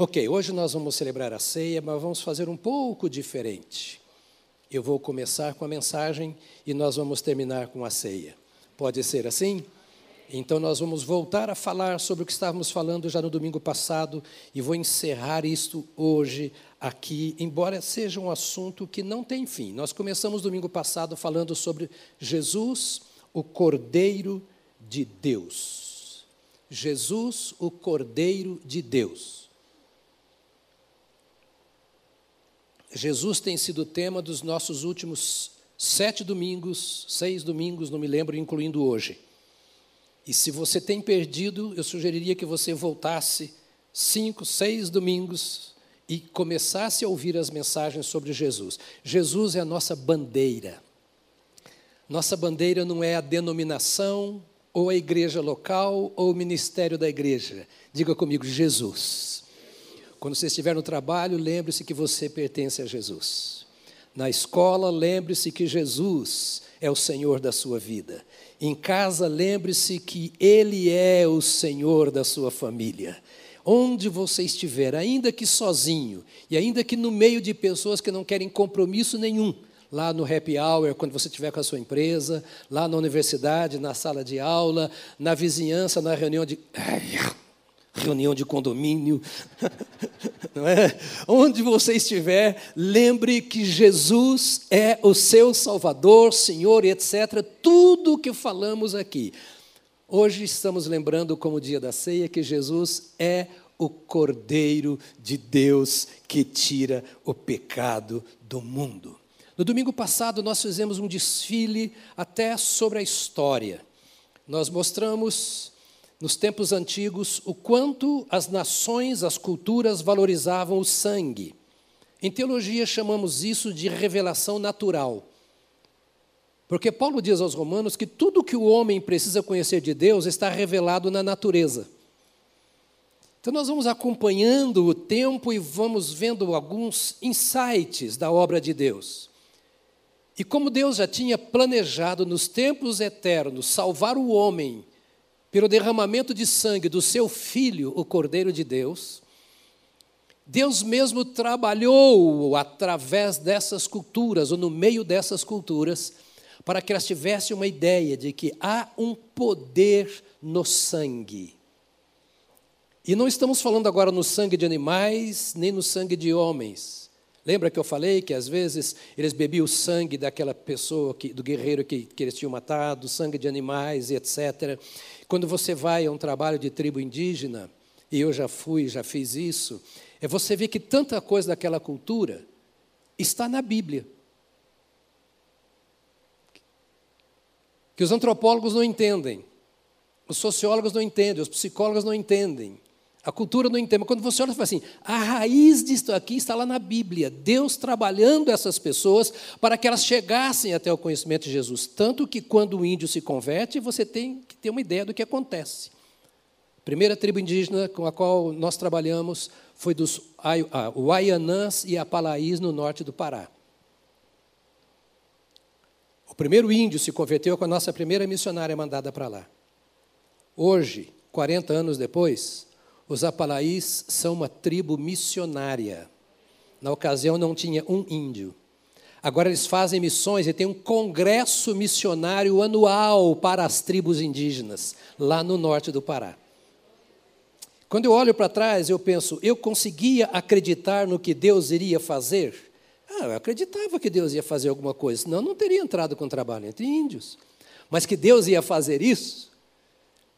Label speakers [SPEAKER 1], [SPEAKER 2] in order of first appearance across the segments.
[SPEAKER 1] Ok, hoje nós vamos celebrar a ceia, mas vamos fazer um pouco diferente. Eu vou começar com a mensagem e nós vamos terminar com a ceia. Pode ser assim? Então, nós vamos voltar a falar sobre o que estávamos falando já no domingo passado e vou encerrar isto hoje aqui, embora seja um assunto que não tem fim. Nós começamos domingo passado falando sobre Jesus, o Cordeiro de Deus. Jesus, o Cordeiro de Deus. Jesus tem sido o tema dos nossos últimos sete domingos, seis domingos, não me lembro, incluindo hoje. E se você tem perdido, eu sugeriria que você voltasse cinco, seis domingos e começasse a ouvir as mensagens sobre Jesus. Jesus é a nossa bandeira. Nossa bandeira não é a denominação, ou a igreja local, ou o ministério da igreja. Diga comigo, Jesus. Quando você estiver no trabalho, lembre-se que você pertence a Jesus. Na escola, lembre-se que Jesus é o Senhor da sua vida. Em casa, lembre-se que Ele é o Senhor da sua família. Onde você estiver, ainda que sozinho, e ainda que no meio de pessoas que não querem compromisso nenhum, lá no happy hour, quando você estiver com a sua empresa, lá na universidade, na sala de aula, na vizinhança, na reunião de reunião de condomínio, não é? Onde você estiver, lembre que Jesus é o seu Salvador, Senhor e etc. Tudo o que falamos aqui. Hoje estamos lembrando, como dia da ceia, que Jesus é o Cordeiro de Deus que tira o pecado do mundo. No domingo passado, nós fizemos um desfile até sobre a história. Nós mostramos nos tempos antigos, o quanto as nações, as culturas valorizavam o sangue. Em teologia, chamamos isso de revelação natural. Porque Paulo diz aos Romanos que tudo que o homem precisa conhecer de Deus está revelado na natureza. Então, nós vamos acompanhando o tempo e vamos vendo alguns insights da obra de Deus. E como Deus já tinha planejado nos tempos eternos salvar o homem pelo derramamento de sangue do seu filho, o Cordeiro de Deus, Deus mesmo trabalhou através dessas culturas, ou no meio dessas culturas, para que elas tivessem uma ideia de que há um poder no sangue. E não estamos falando agora no sangue de animais, nem no sangue de homens. Lembra que eu falei que às vezes eles bebiam o sangue daquela pessoa, que, do guerreiro que, que eles tinham matado, sangue de animais e etc. Quando você vai a um trabalho de tribo indígena, e eu já fui, já fiz isso, é você ver que tanta coisa daquela cultura está na Bíblia. Que os antropólogos não entendem, os sociólogos não entendem, os psicólogos não entendem. A cultura não entende. Quando você olha e fala assim, a raiz disso aqui está lá na Bíblia. Deus trabalhando essas pessoas para que elas chegassem até o conhecimento de Jesus. Tanto que quando o índio se converte, você tem ter uma ideia do que acontece. A primeira tribo indígena com a qual nós trabalhamos foi dos Uaianãs e Apalaís, no norte do Pará. O primeiro índio se converteu com a nossa primeira missionária mandada para lá. Hoje, 40 anos depois, os Apalaís são uma tribo missionária. Na ocasião não tinha um índio. Agora eles fazem missões e tem um congresso missionário anual para as tribos indígenas, lá no norte do Pará. Quando eu olho para trás, eu penso, eu conseguia acreditar no que Deus iria fazer? Ah, eu acreditava que Deus ia fazer alguma coisa, senão eu não teria entrado com trabalho entre índios. Mas que Deus ia fazer isso,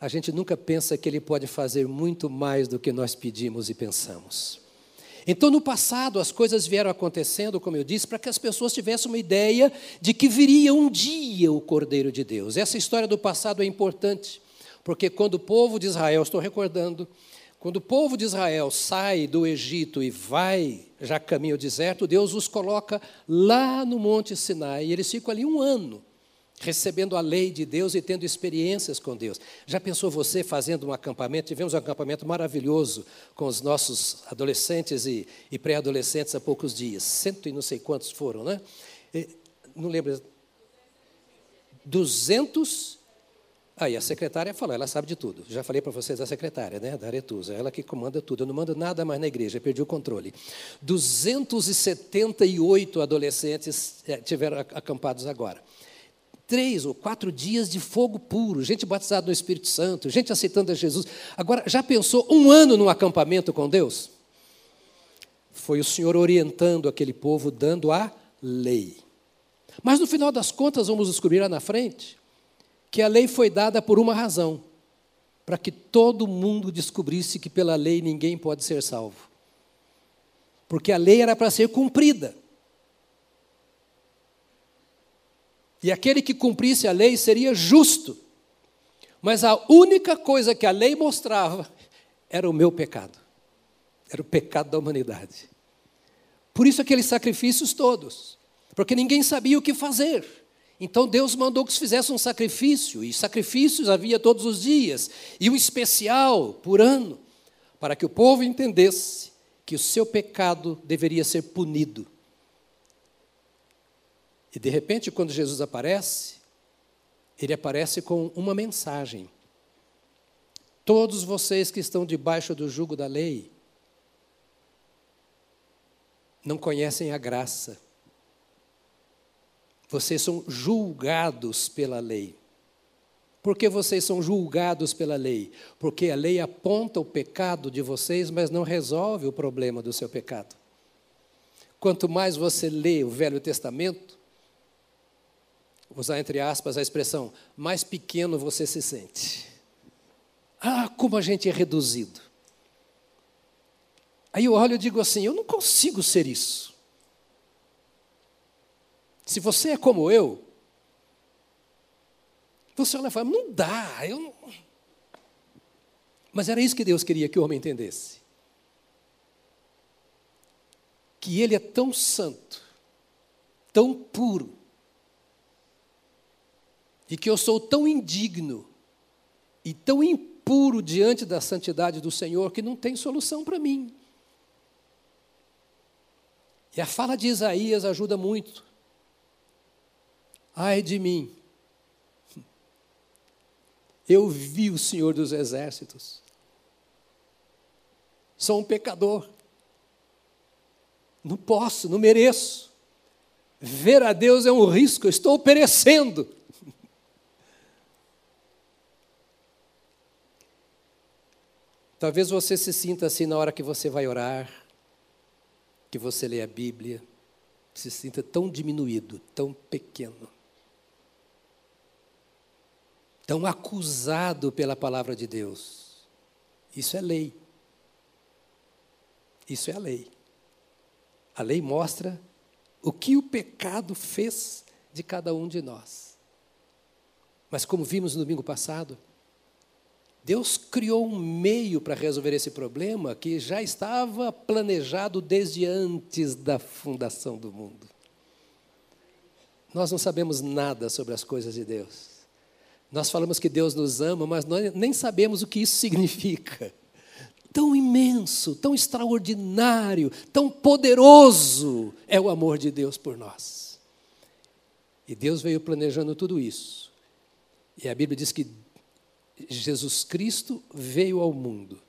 [SPEAKER 1] a gente nunca pensa que Ele pode fazer muito mais do que nós pedimos e pensamos. Então, no passado, as coisas vieram acontecendo, como eu disse, para que as pessoas tivessem uma ideia de que viria um dia o Cordeiro de Deus. Essa história do passado é importante, porque quando o povo de Israel, estou recordando, quando o povo de Israel sai do Egito e vai já caminho ao deserto, Deus os coloca lá no Monte Sinai, e eles ficam ali um ano recebendo a lei de Deus e tendo experiências com Deus. Já pensou você fazendo um acampamento? Tivemos um acampamento maravilhoso com os nossos adolescentes e, e pré-adolescentes há poucos dias. Cento e não sei quantos foram, né? E, não lembro. Duzentos. Aí a secretária falou, ela sabe de tudo. Já falei para vocês da secretária, né, da Aretusa, ela que comanda tudo. Eu não mando nada mais na igreja, perdi o controle. 278 adolescentes é, tiveram acampados agora. Três ou quatro dias de fogo puro, gente batizada no Espírito Santo, gente aceitando a Jesus. Agora, já pensou um ano num acampamento com Deus? Foi o Senhor orientando aquele povo, dando a lei. Mas no final das contas, vamos descobrir lá na frente, que a lei foi dada por uma razão: para que todo mundo descobrisse que pela lei ninguém pode ser salvo. Porque a lei era para ser cumprida. E aquele que cumprisse a lei seria justo. Mas a única coisa que a lei mostrava era o meu pecado. Era o pecado da humanidade. Por isso aqueles sacrifícios todos. Porque ninguém sabia o que fazer. Então Deus mandou que se fizesse um sacrifício, e sacrifícios havia todos os dias, e um especial por ano, para que o povo entendesse que o seu pecado deveria ser punido. E de repente, quando Jesus aparece, ele aparece com uma mensagem. Todos vocês que estão debaixo do jugo da lei não conhecem a graça vocês são julgados pela lei. Por que vocês são julgados pela lei? Porque a lei aponta o pecado de vocês, mas não resolve o problema do seu pecado. Quanto mais você lê o Velho Testamento, usar entre aspas a expressão, mais pequeno você se sente. Ah, como a gente é reduzido. Aí eu olho e digo assim: eu não consigo ser isso. Se você é como eu, você olha e fala, não dá, eu não... Mas era isso que Deus queria que o homem entendesse. Que ele é tão santo, tão puro, e que eu sou tão indigno e tão impuro diante da santidade do Senhor que não tem solução para mim. E a fala de Isaías ajuda muito. Ai de mim. Eu vi o Senhor dos Exércitos. Sou um pecador. Não posso, não mereço. Ver a Deus é um risco, estou perecendo. Talvez você se sinta assim na hora que você vai orar, que você lê a Bíblia, se sinta tão diminuído, tão pequeno tão acusado pela palavra de Deus. Isso é lei. Isso é a lei. A lei mostra o que o pecado fez de cada um de nós. Mas como vimos no domingo passado, Deus criou um meio para resolver esse problema que já estava planejado desde antes da fundação do mundo. Nós não sabemos nada sobre as coisas de Deus. Nós falamos que Deus nos ama, mas nós nem sabemos o que isso significa. Tão imenso, tão extraordinário, tão poderoso é o amor de Deus por nós. E Deus veio planejando tudo isso. E a Bíblia diz que Jesus Cristo veio ao mundo,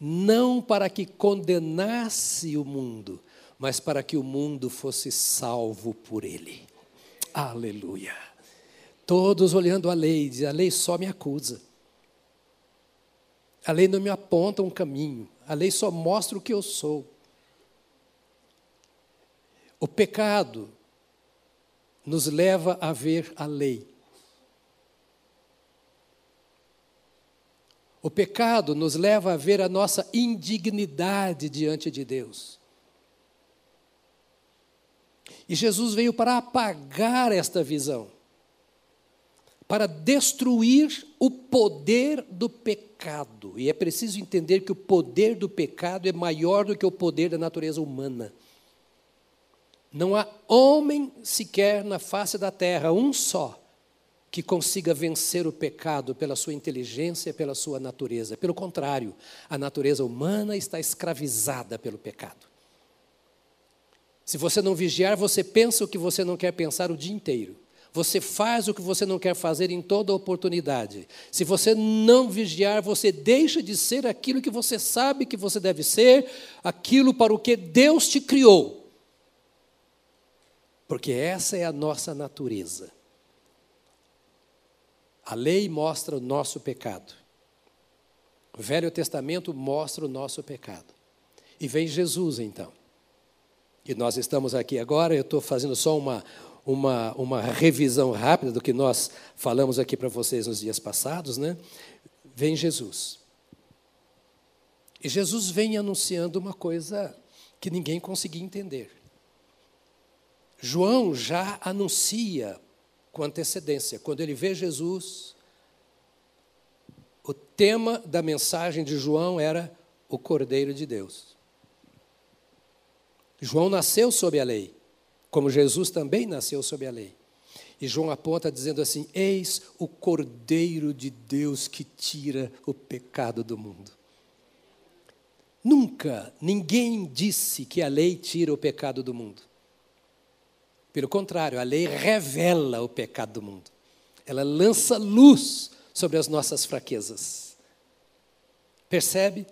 [SPEAKER 1] não para que condenasse o mundo, mas para que o mundo fosse salvo por ele. Aleluia. Todos olhando a lei, diz, a lei só me acusa. A lei não me aponta um caminho, a lei só mostra o que eu sou. O pecado nos leva a ver a lei. O pecado nos leva a ver a nossa indignidade diante de Deus. E Jesus veio para apagar esta visão para destruir o poder do pecado. E é preciso entender que o poder do pecado é maior do que o poder da natureza humana. Não há homem sequer na face da terra, um só, que consiga vencer o pecado pela sua inteligência, pela sua natureza. Pelo contrário, a natureza humana está escravizada pelo pecado. Se você não vigiar, você pensa o que você não quer pensar o dia inteiro. Você faz o que você não quer fazer em toda oportunidade. Se você não vigiar, você deixa de ser aquilo que você sabe que você deve ser, aquilo para o que Deus te criou. Porque essa é a nossa natureza. A lei mostra o nosso pecado. O Velho Testamento mostra o nosso pecado. E vem Jesus, então. E nós estamos aqui agora, eu estou fazendo só uma, uma, uma revisão rápida do que nós falamos aqui para vocês nos dias passados, né? Vem Jesus. E Jesus vem anunciando uma coisa que ninguém conseguia entender. João já anuncia com antecedência. Quando ele vê Jesus, o tema da mensagem de João era o Cordeiro de Deus. João nasceu sob a lei como Jesus também nasceu sob a lei. E João aponta dizendo assim: Eis o Cordeiro de Deus que tira o pecado do mundo. Nunca ninguém disse que a lei tira o pecado do mundo. Pelo contrário, a lei revela o pecado do mundo. Ela lança luz sobre as nossas fraquezas. Percebe?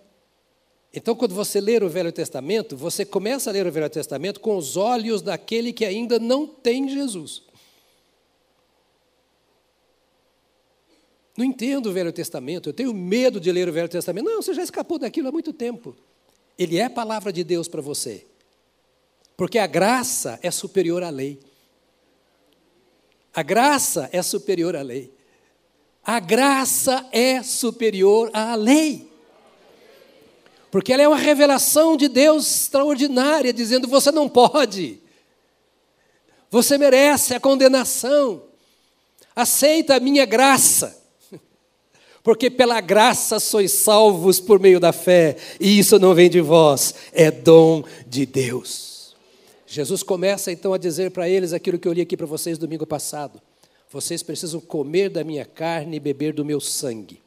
[SPEAKER 1] Então, quando você ler o Velho Testamento, você começa a ler o Velho Testamento com os olhos daquele que ainda não tem Jesus. Não entendo o Velho Testamento, eu tenho medo de ler o Velho Testamento. Não, você já escapou daquilo há muito tempo. Ele é palavra de Deus para você. Porque a graça é superior à lei. A graça é superior à lei. A graça é superior à lei. Porque ela é uma revelação de Deus extraordinária, dizendo: você não pode, você merece a condenação, aceita a minha graça, porque pela graça sois salvos por meio da fé, e isso não vem de vós, é dom de Deus. Jesus começa então a dizer para eles aquilo que eu li aqui para vocês domingo passado: vocês precisam comer da minha carne e beber do meu sangue.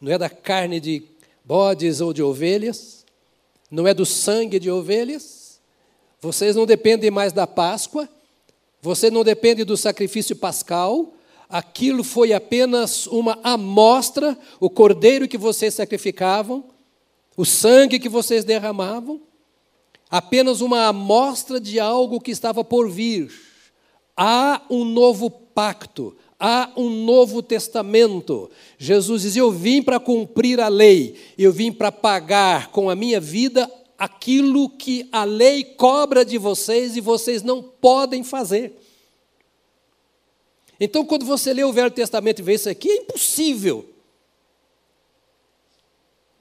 [SPEAKER 1] Não é da carne de bodes ou de ovelhas, não é do sangue de ovelhas, vocês não dependem mais da Páscoa, você não depende do sacrifício pascal, aquilo foi apenas uma amostra, o cordeiro que vocês sacrificavam, o sangue que vocês derramavam, apenas uma amostra de algo que estava por vir. Há um novo pacto, há um novo testamento. Jesus diz: Eu vim para cumprir a lei, eu vim para pagar com a minha vida aquilo que a lei cobra de vocês e vocês não podem fazer. Então, quando você lê o Velho Testamento e vê isso aqui, é impossível.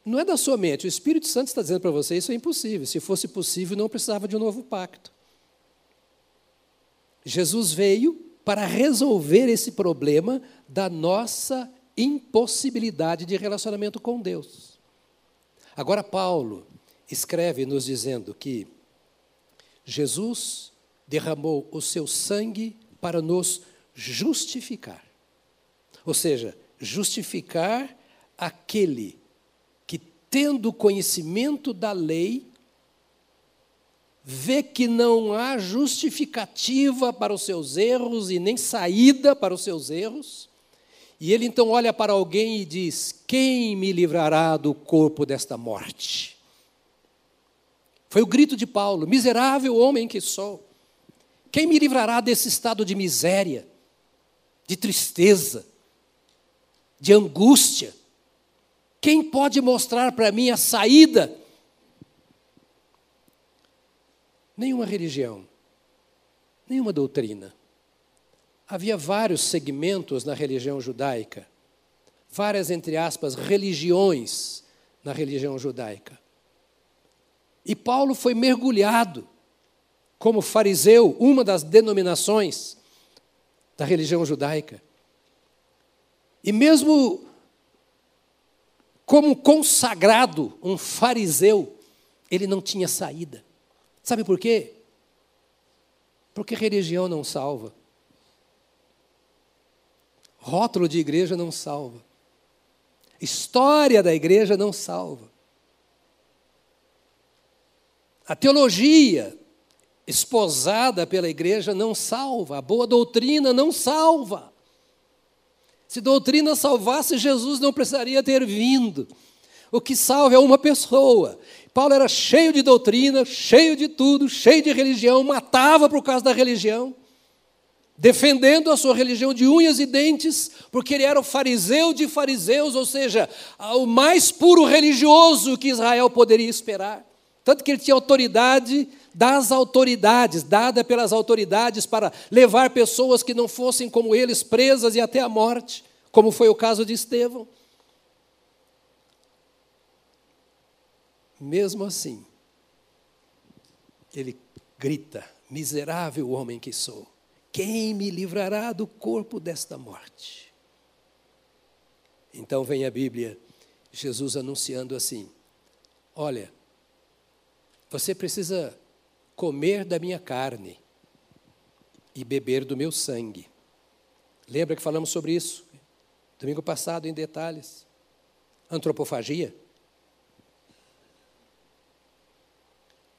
[SPEAKER 1] Não é da sua mente, o Espírito Santo está dizendo para você: isso é impossível. Se fosse possível, não precisava de um novo pacto. Jesus veio para resolver esse problema da nossa impossibilidade de relacionamento com Deus. Agora, Paulo escreve nos dizendo que Jesus derramou o seu sangue para nos justificar. Ou seja, justificar aquele que, tendo conhecimento da lei, vê que não há justificativa para os seus erros e nem saída para os seus erros, e ele então olha para alguém e diz: Quem me livrará do corpo desta morte? Foi o grito de Paulo: Miserável homem que sou, quem me livrará desse estado de miséria, de tristeza, de angústia? Quem pode mostrar para mim a saída? nenhuma religião, nenhuma doutrina. Havia vários segmentos na religião judaica, várias, entre aspas, religiões na religião judaica. E Paulo foi mergulhado como fariseu, uma das denominações da religião judaica. E mesmo como consagrado, um fariseu, ele não tinha saída. Sabe por quê? Porque religião não salva. Rótulo de igreja não salva. História da igreja não salva. A teologia esposada pela igreja não salva, a boa doutrina não salva. Se doutrina salvasse, Jesus não precisaria ter vindo. O que salva é uma pessoa. Paulo era cheio de doutrina, cheio de tudo, cheio de religião, matava por causa da religião, defendendo a sua religião de unhas e dentes, porque ele era o fariseu de fariseus, ou seja, o mais puro religioso que Israel poderia esperar. Tanto que ele tinha autoridade das autoridades, dada pelas autoridades para levar pessoas que não fossem como eles presas e até a morte, como foi o caso de Estevão. Mesmo assim, ele grita: Miserável homem que sou, quem me livrará do corpo desta morte? Então vem a Bíblia, Jesus anunciando assim: Olha, você precisa comer da minha carne e beber do meu sangue. Lembra que falamos sobre isso domingo passado em detalhes? Antropofagia.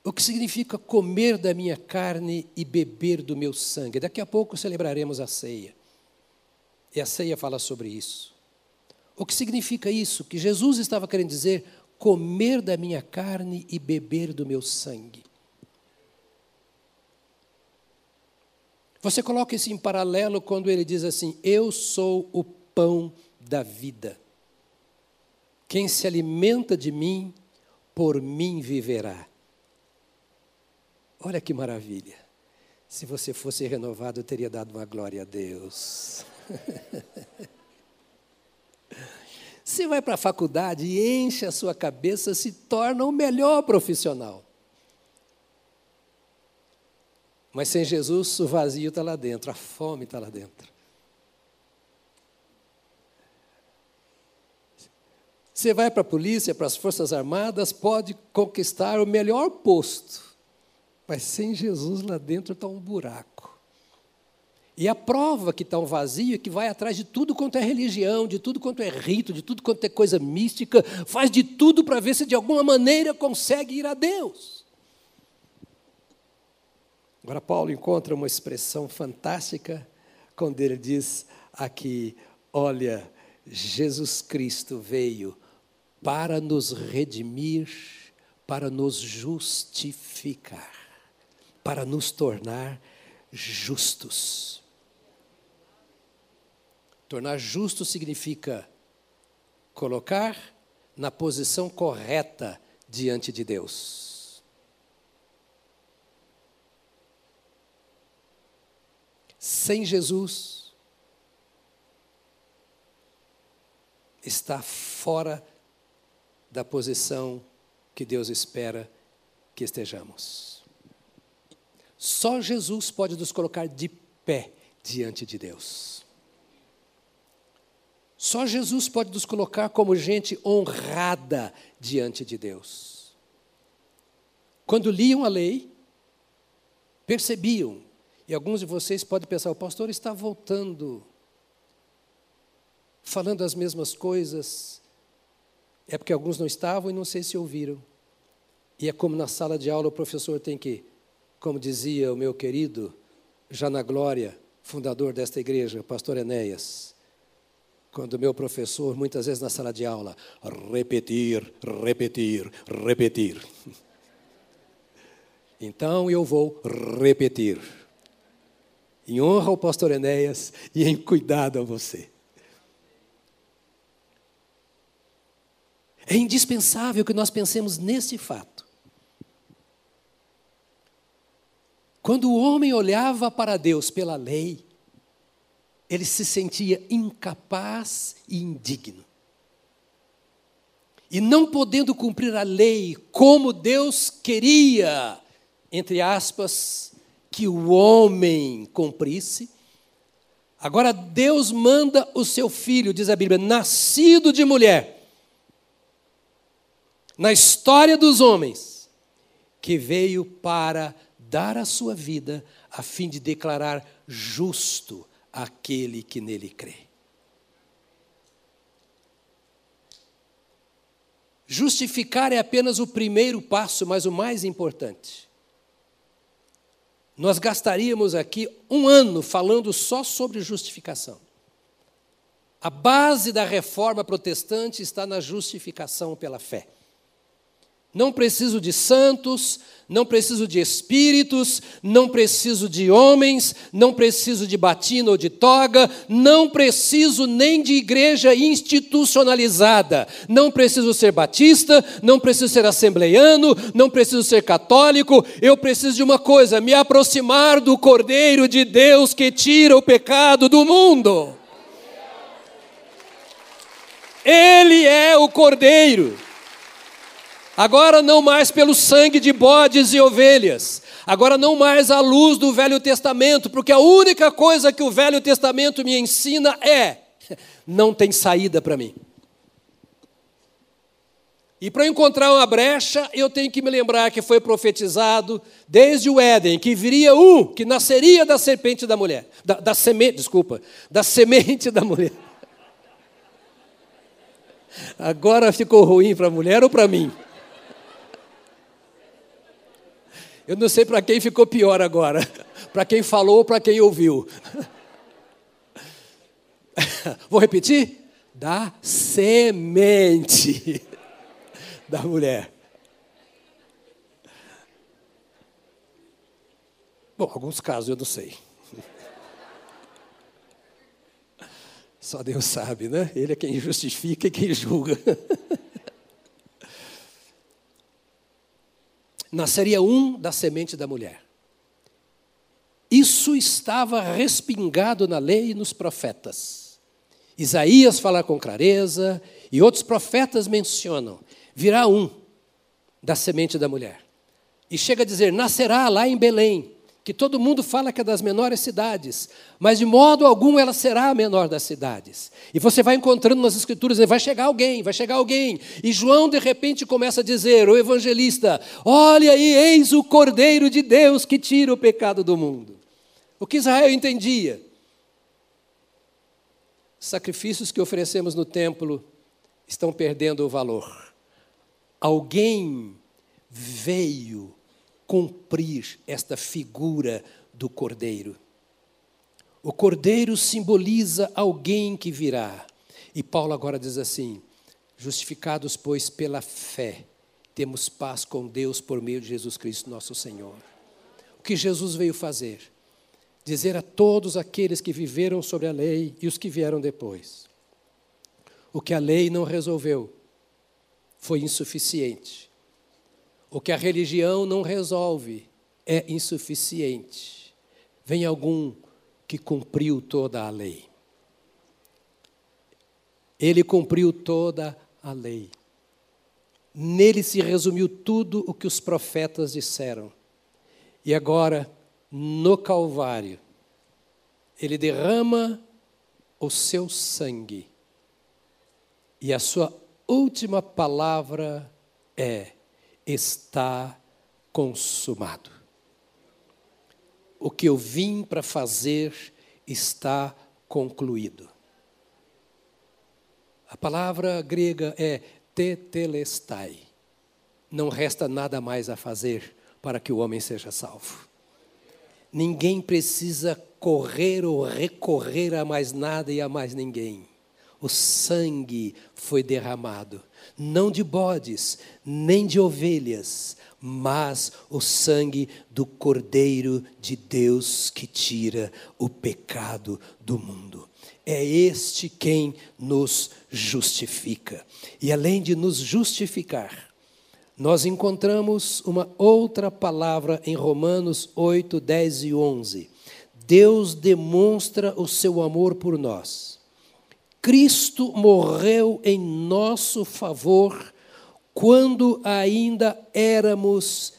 [SPEAKER 1] O que significa comer da minha carne e beber do meu sangue? Daqui a pouco celebraremos a ceia. E a ceia fala sobre isso. O que significa isso? Que Jesus estava querendo dizer: comer da minha carne e beber do meu sangue. Você coloca isso em paralelo quando ele diz assim: Eu sou o pão da vida. Quem se alimenta de mim, por mim viverá. Olha que maravilha. Se você fosse renovado, eu teria dado uma glória a Deus. Você vai para a faculdade e enche a sua cabeça, se torna o melhor profissional. Mas sem Jesus, o vazio está lá dentro, a fome está lá dentro. Você vai para a polícia, para as Forças Armadas, pode conquistar o melhor posto, mas sem Jesus lá dentro está um buraco. E a prova que está um vazio é que vai atrás de tudo quanto é religião, de tudo quanto é rito, de tudo quanto é coisa mística, faz de tudo para ver se de alguma maneira consegue ir a Deus. Agora, Paulo encontra uma expressão fantástica quando ele diz aqui: Olha, Jesus Cristo veio para nos redimir, para nos justificar, para nos tornar justos. Tornar justo significa colocar na posição correta diante de Deus. Sem Jesus, está fora da posição que Deus espera que estejamos. Só Jesus pode nos colocar de pé diante de Deus. Só Jesus pode nos colocar como gente honrada diante de Deus. Quando liam a lei, percebiam e alguns de vocês podem pensar: o pastor está voltando, falando as mesmas coisas. É porque alguns não estavam e não sei se ouviram. E é como na sala de aula o professor tem que, como dizia o meu querido, já na glória, fundador desta igreja, pastor Enéas, quando meu professor, muitas vezes na sala de aula, repetir, repetir, repetir. Então eu vou repetir em honra ao pastor Enéas e em cuidado a você. É indispensável que nós pensemos nesse fato. Quando o homem olhava para Deus pela lei, ele se sentia incapaz e indigno. E não podendo cumprir a lei como Deus queria, entre aspas, que o homem cumprisse. Agora Deus manda o seu filho, diz a Bíblia, nascido de mulher, na história dos homens, que veio para dar a sua vida a fim de declarar justo aquele que nele crê. Justificar é apenas o primeiro passo, mas o mais importante. Nós gastaríamos aqui um ano falando só sobre justificação. A base da reforma protestante está na justificação pela fé. Não preciso de santos, não preciso de espíritos, não preciso de homens, não preciso de batina ou de toga, não preciso nem de igreja institucionalizada. Não preciso ser batista, não preciso ser assembleiano, não preciso ser católico. Eu preciso de uma coisa: me aproximar do Cordeiro de Deus que tira o pecado do mundo. Ele é o Cordeiro. Agora não mais pelo sangue de bodes e ovelhas. Agora não mais à luz do Velho Testamento, porque a única coisa que o Velho Testamento me ensina é: não tem saída para mim. E para encontrar uma brecha, eu tenho que me lembrar que foi profetizado desde o Éden que viria um que nasceria da serpente da mulher, da, da semente, desculpa, da semente da mulher. Agora ficou ruim para a mulher ou para mim? Eu não sei para quem ficou pior agora, para quem falou ou para quem ouviu. Vou repetir? Da semente da mulher. Bom, alguns casos eu não sei. Só Deus sabe, né? Ele é quem justifica e quem julga. Nasceria um da semente da mulher. Isso estava respingado na lei e nos profetas. Isaías fala com clareza e outros profetas mencionam: virá um da semente da mulher. E chega a dizer: nascerá lá em Belém, que todo mundo fala que é das menores cidades, mas de modo algum ela será a menor das cidades. E você vai encontrando nas escrituras, vai chegar alguém, vai chegar alguém. E João de repente começa a dizer, o evangelista: "Olha aí, eis o Cordeiro de Deus que tira o pecado do mundo". O que Israel entendia? Sacrifícios que oferecemos no templo estão perdendo o valor. Alguém veio cumprir esta figura do cordeiro. O cordeiro simboliza alguém que virá. E Paulo agora diz assim: justificados, pois, pela fé, temos paz com Deus por meio de Jesus Cristo, nosso Senhor. O que Jesus veio fazer? Dizer a todos aqueles que viveram sobre a lei e os que vieram depois: o que a lei não resolveu foi insuficiente. O que a religião não resolve é insuficiente. Vem algum que cumpriu toda a lei. Ele cumpriu toda a lei. Nele se resumiu tudo o que os profetas disseram. E agora, no Calvário, ele derrama o seu sangue. E a sua última palavra é: está consumado. O que eu vim para fazer está concluído. A palavra grega é tetelestai. Não resta nada mais a fazer para que o homem seja salvo. Ninguém precisa correr ou recorrer a mais nada e a mais ninguém. O sangue foi derramado não de bodes, nem de ovelhas, mas o sangue do Cordeiro de Deus que tira o pecado do mundo. É este quem nos justifica. E além de nos justificar, nós encontramos uma outra palavra em Romanos 8, 10 e 11. Deus demonstra o seu amor por nós Cristo morreu em nosso favor quando ainda éramos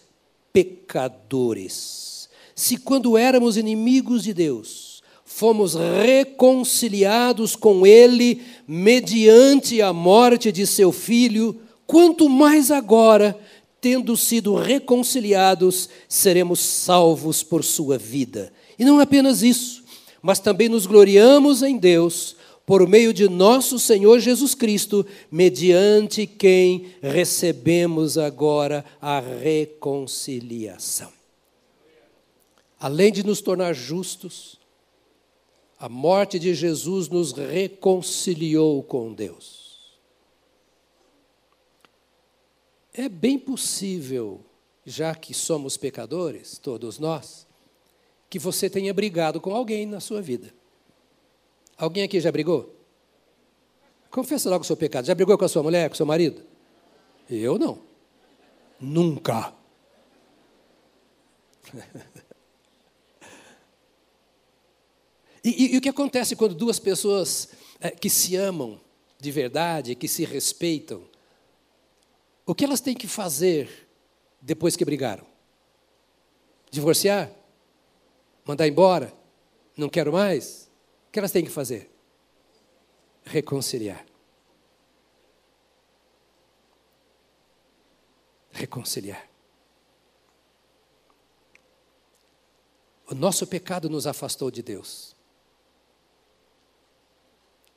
[SPEAKER 1] pecadores. Se quando éramos inimigos de Deus, fomos reconciliados com Ele mediante a morte de seu Filho, quanto mais agora, tendo sido reconciliados, seremos salvos por sua vida. E não apenas isso, mas também nos gloriamos em Deus por meio de nosso Senhor Jesus Cristo, mediante quem recebemos agora a reconciliação. além de nos tornar justos, a morte de Jesus nos reconciliou com Deus. É bem possível, já que somos pecadores, todos nós, que você tenha brigado com alguém na sua vida. Alguém aqui já brigou? Confessa logo o seu pecado. Já brigou com a sua mulher, com o seu marido? Eu não. Nunca. e, e, e, o que acontece quando duas pessoas é, que se amam de verdade, que se respeitam, o que elas têm que fazer depois que brigaram? Divorciar? Mandar embora? Não quero mais? Que elas têm que fazer? Reconciliar. Reconciliar. O nosso pecado nos afastou de Deus.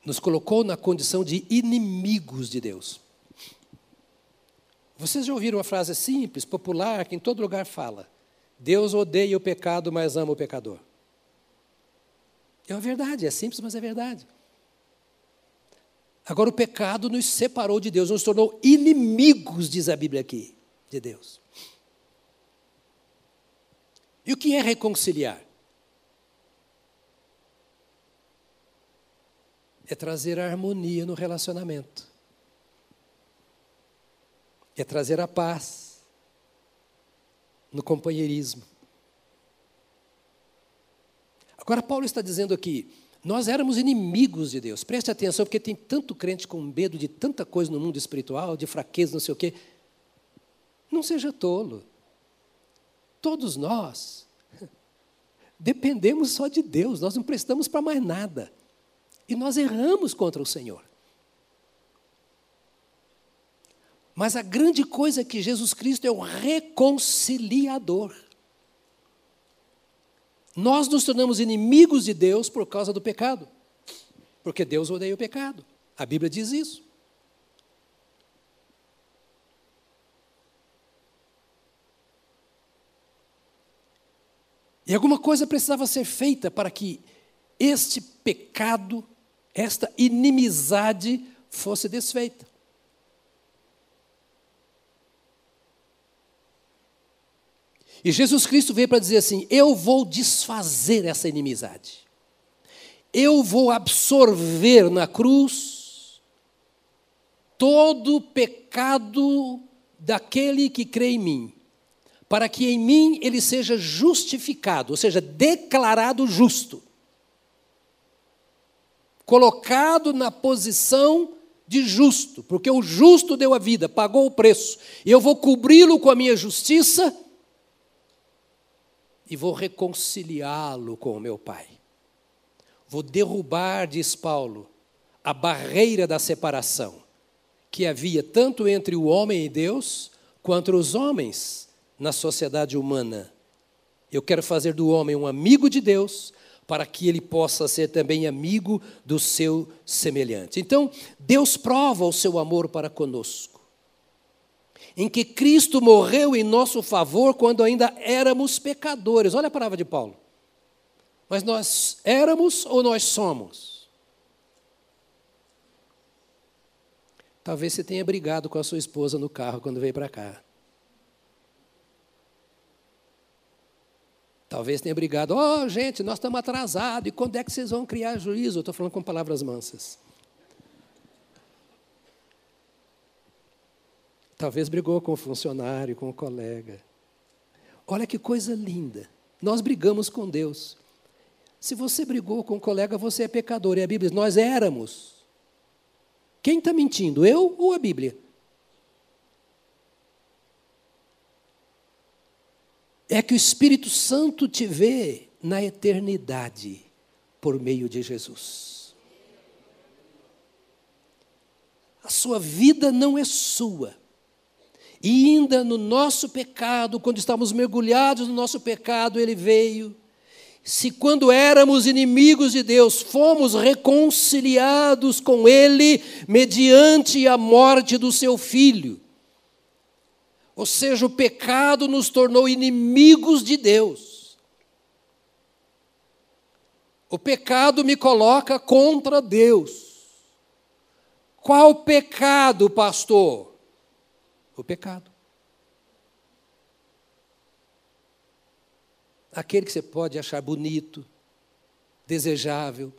[SPEAKER 1] Nos colocou na condição de inimigos de Deus. Vocês já ouviram uma frase simples, popular, que em todo lugar fala: Deus odeia o pecado, mas ama o pecador. É uma verdade, é simples, mas é verdade. Agora, o pecado nos separou de Deus, nos tornou inimigos, diz a Bíblia aqui, de Deus. E o que é reconciliar? É trazer harmonia no relacionamento é trazer a paz no companheirismo. Agora, Paulo está dizendo aqui: nós éramos inimigos de Deus. Preste atenção, porque tem tanto crente com medo de tanta coisa no mundo espiritual, de fraqueza, não sei o quê. Não seja tolo. Todos nós dependemos só de Deus, nós não prestamos para mais nada. E nós erramos contra o Senhor. Mas a grande coisa é que Jesus Cristo é o reconciliador. Nós nos tornamos inimigos de Deus por causa do pecado. Porque Deus odeia o pecado. A Bíblia diz isso. E alguma coisa precisava ser feita para que este pecado, esta inimizade fosse desfeita. E Jesus Cristo veio para dizer assim: eu vou desfazer essa inimizade. Eu vou absorver na cruz todo o pecado daquele que crê em mim, para que em mim ele seja justificado, ou seja, declarado justo. Colocado na posição de justo, porque o justo deu a vida, pagou o preço, e eu vou cobri-lo com a minha justiça e vou reconciliá-lo com o meu Pai. Vou derrubar, diz Paulo, a barreira da separação que havia tanto entre o homem e Deus, quanto os homens na sociedade humana. Eu quero fazer do homem um amigo de Deus, para que ele possa ser também amigo do seu semelhante. Então, Deus prova o seu amor para conosco em que Cristo morreu em nosso favor quando ainda éramos pecadores. Olha a palavra de Paulo. Mas nós éramos ou nós somos? Talvez você tenha brigado com a sua esposa no carro quando veio para cá. Talvez tenha brigado, oh gente, nós estamos atrasados, e quando é que vocês vão criar juízo? Eu estou falando com palavras mansas. Talvez brigou com o funcionário, com o colega. Olha que coisa linda. Nós brigamos com Deus. Se você brigou com o colega, você é pecador. E a Bíblia diz: nós éramos. Quem está mentindo, eu ou a Bíblia? É que o Espírito Santo te vê na eternidade por meio de Jesus. A sua vida não é sua. E ainda no nosso pecado, quando estávamos mergulhados no nosso pecado, ele veio. Se quando éramos inimigos de Deus, fomos reconciliados com ele mediante a morte do seu filho. Ou seja, o pecado nos tornou inimigos de Deus. O pecado me coloca contra Deus. Qual pecado, pastor? O pecado. Aquele que você pode achar bonito, desejável,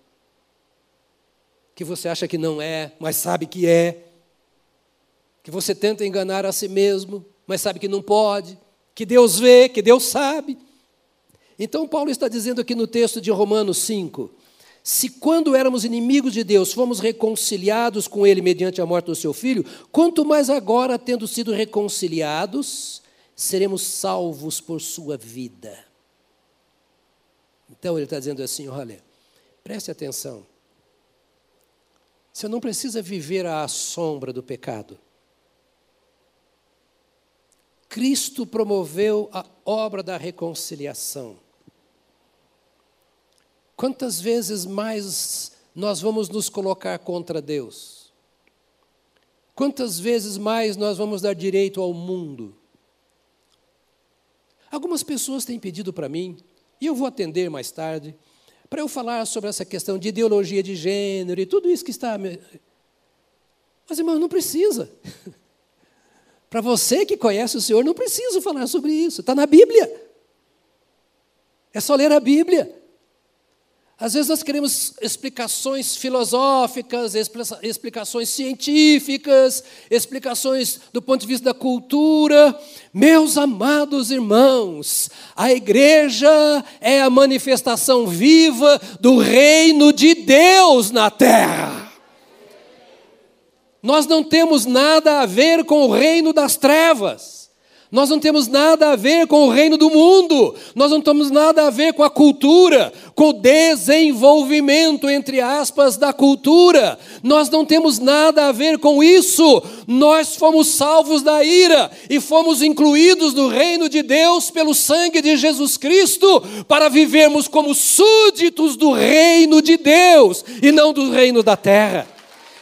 [SPEAKER 1] que você acha que não é, mas sabe que é, que você tenta enganar a si mesmo, mas sabe que não pode, que Deus vê, que Deus sabe. Então, Paulo está dizendo aqui no texto de Romanos 5: se quando éramos inimigos de Deus fomos reconciliados com Ele mediante a morte do seu filho, quanto mais agora, tendo sido reconciliados, seremos salvos por sua vida. Então ele está dizendo assim: olha, preste atenção. Você não precisa viver à sombra do pecado. Cristo promoveu a obra da reconciliação. Quantas vezes mais nós vamos nos colocar contra Deus? Quantas vezes mais nós vamos dar direito ao mundo? Algumas pessoas têm pedido para mim, e eu vou atender mais tarde, para eu falar sobre essa questão de ideologia de gênero e tudo isso que está. Mas, irmão, não precisa. para você que conhece o Senhor, não preciso falar sobre isso, está na Bíblia. É só ler a Bíblia. Às vezes nós queremos explicações filosóficas, explicações científicas, explicações do ponto de vista da cultura. Meus amados irmãos, a igreja é a manifestação viva do reino de Deus na terra. Nós não temos nada a ver com o reino das trevas. Nós não temos nada a ver com o reino do mundo, nós não temos nada a ver com a cultura, com o desenvolvimento, entre aspas, da cultura. Nós não temos nada a ver com isso. Nós fomos salvos da ira e fomos incluídos no reino de Deus pelo sangue de Jesus Cristo para vivermos como súditos do reino de Deus e não do reino da terra.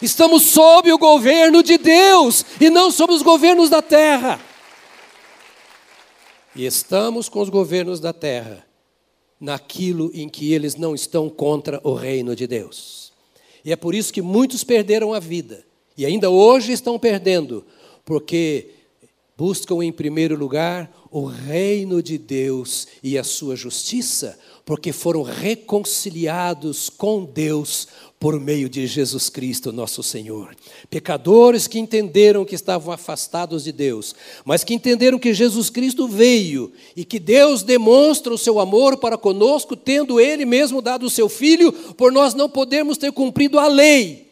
[SPEAKER 1] Estamos sob o governo de Deus e não sob os governos da terra. E estamos com os governos da terra naquilo em que eles não estão contra o reino de Deus. E é por isso que muitos perderam a vida, e ainda hoje estão perdendo, porque buscam em primeiro lugar o reino de Deus e a sua justiça, porque foram reconciliados com Deus por meio de Jesus Cristo, nosso Senhor. Pecadores que entenderam que estavam afastados de Deus, mas que entenderam que Jesus Cristo veio e que Deus demonstra o seu amor para conosco, tendo Ele mesmo dado o seu Filho, por nós não podermos ter cumprido a lei.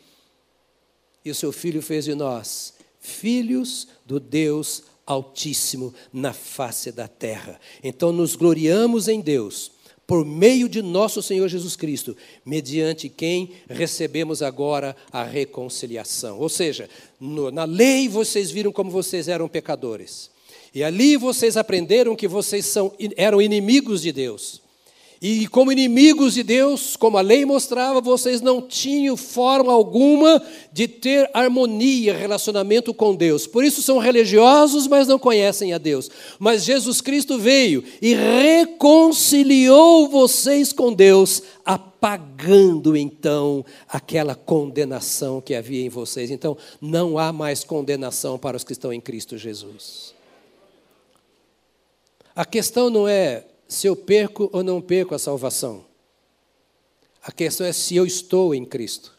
[SPEAKER 1] E o seu Filho fez de nós filhos do Deus Altíssimo na face da terra. Então nos gloriamos em Deus por meio de nosso Senhor Jesus Cristo, mediante quem recebemos agora a reconciliação. Ou seja, no, na lei vocês viram como vocês eram pecadores. E ali vocês aprenderam que vocês são, eram inimigos de Deus. E como inimigos de Deus, como a lei mostrava, vocês não tinham forma alguma de ter harmonia, relacionamento com Deus. Por isso são religiosos, mas não conhecem a Deus. Mas Jesus Cristo veio e reconciliou vocês com Deus, apagando então aquela condenação que havia em vocês. Então, não há mais condenação para os que estão em Cristo Jesus. A questão não é se eu perco ou não perco a salvação. A questão é se eu estou em Cristo.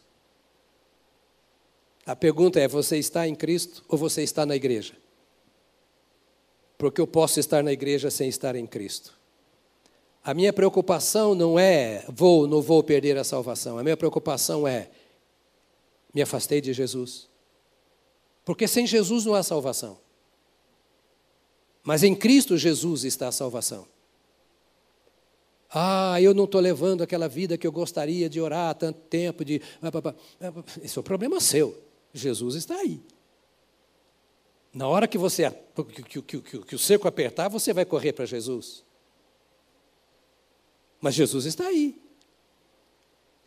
[SPEAKER 1] A pergunta é: você está em Cristo ou você está na igreja? Porque eu posso estar na igreja sem estar em Cristo. A minha preocupação não é vou ou não vou perder a salvação. A minha preocupação é me afastei de Jesus. Porque sem Jesus não há salvação. Mas em Cristo Jesus está a salvação. Ah, eu não estou levando aquela vida que eu gostaria de orar há tanto tempo. De... Esse é o problema seu. Jesus está aí. Na hora que você que, que, que, que o cerco apertar, você vai correr para Jesus. Mas Jesus está aí.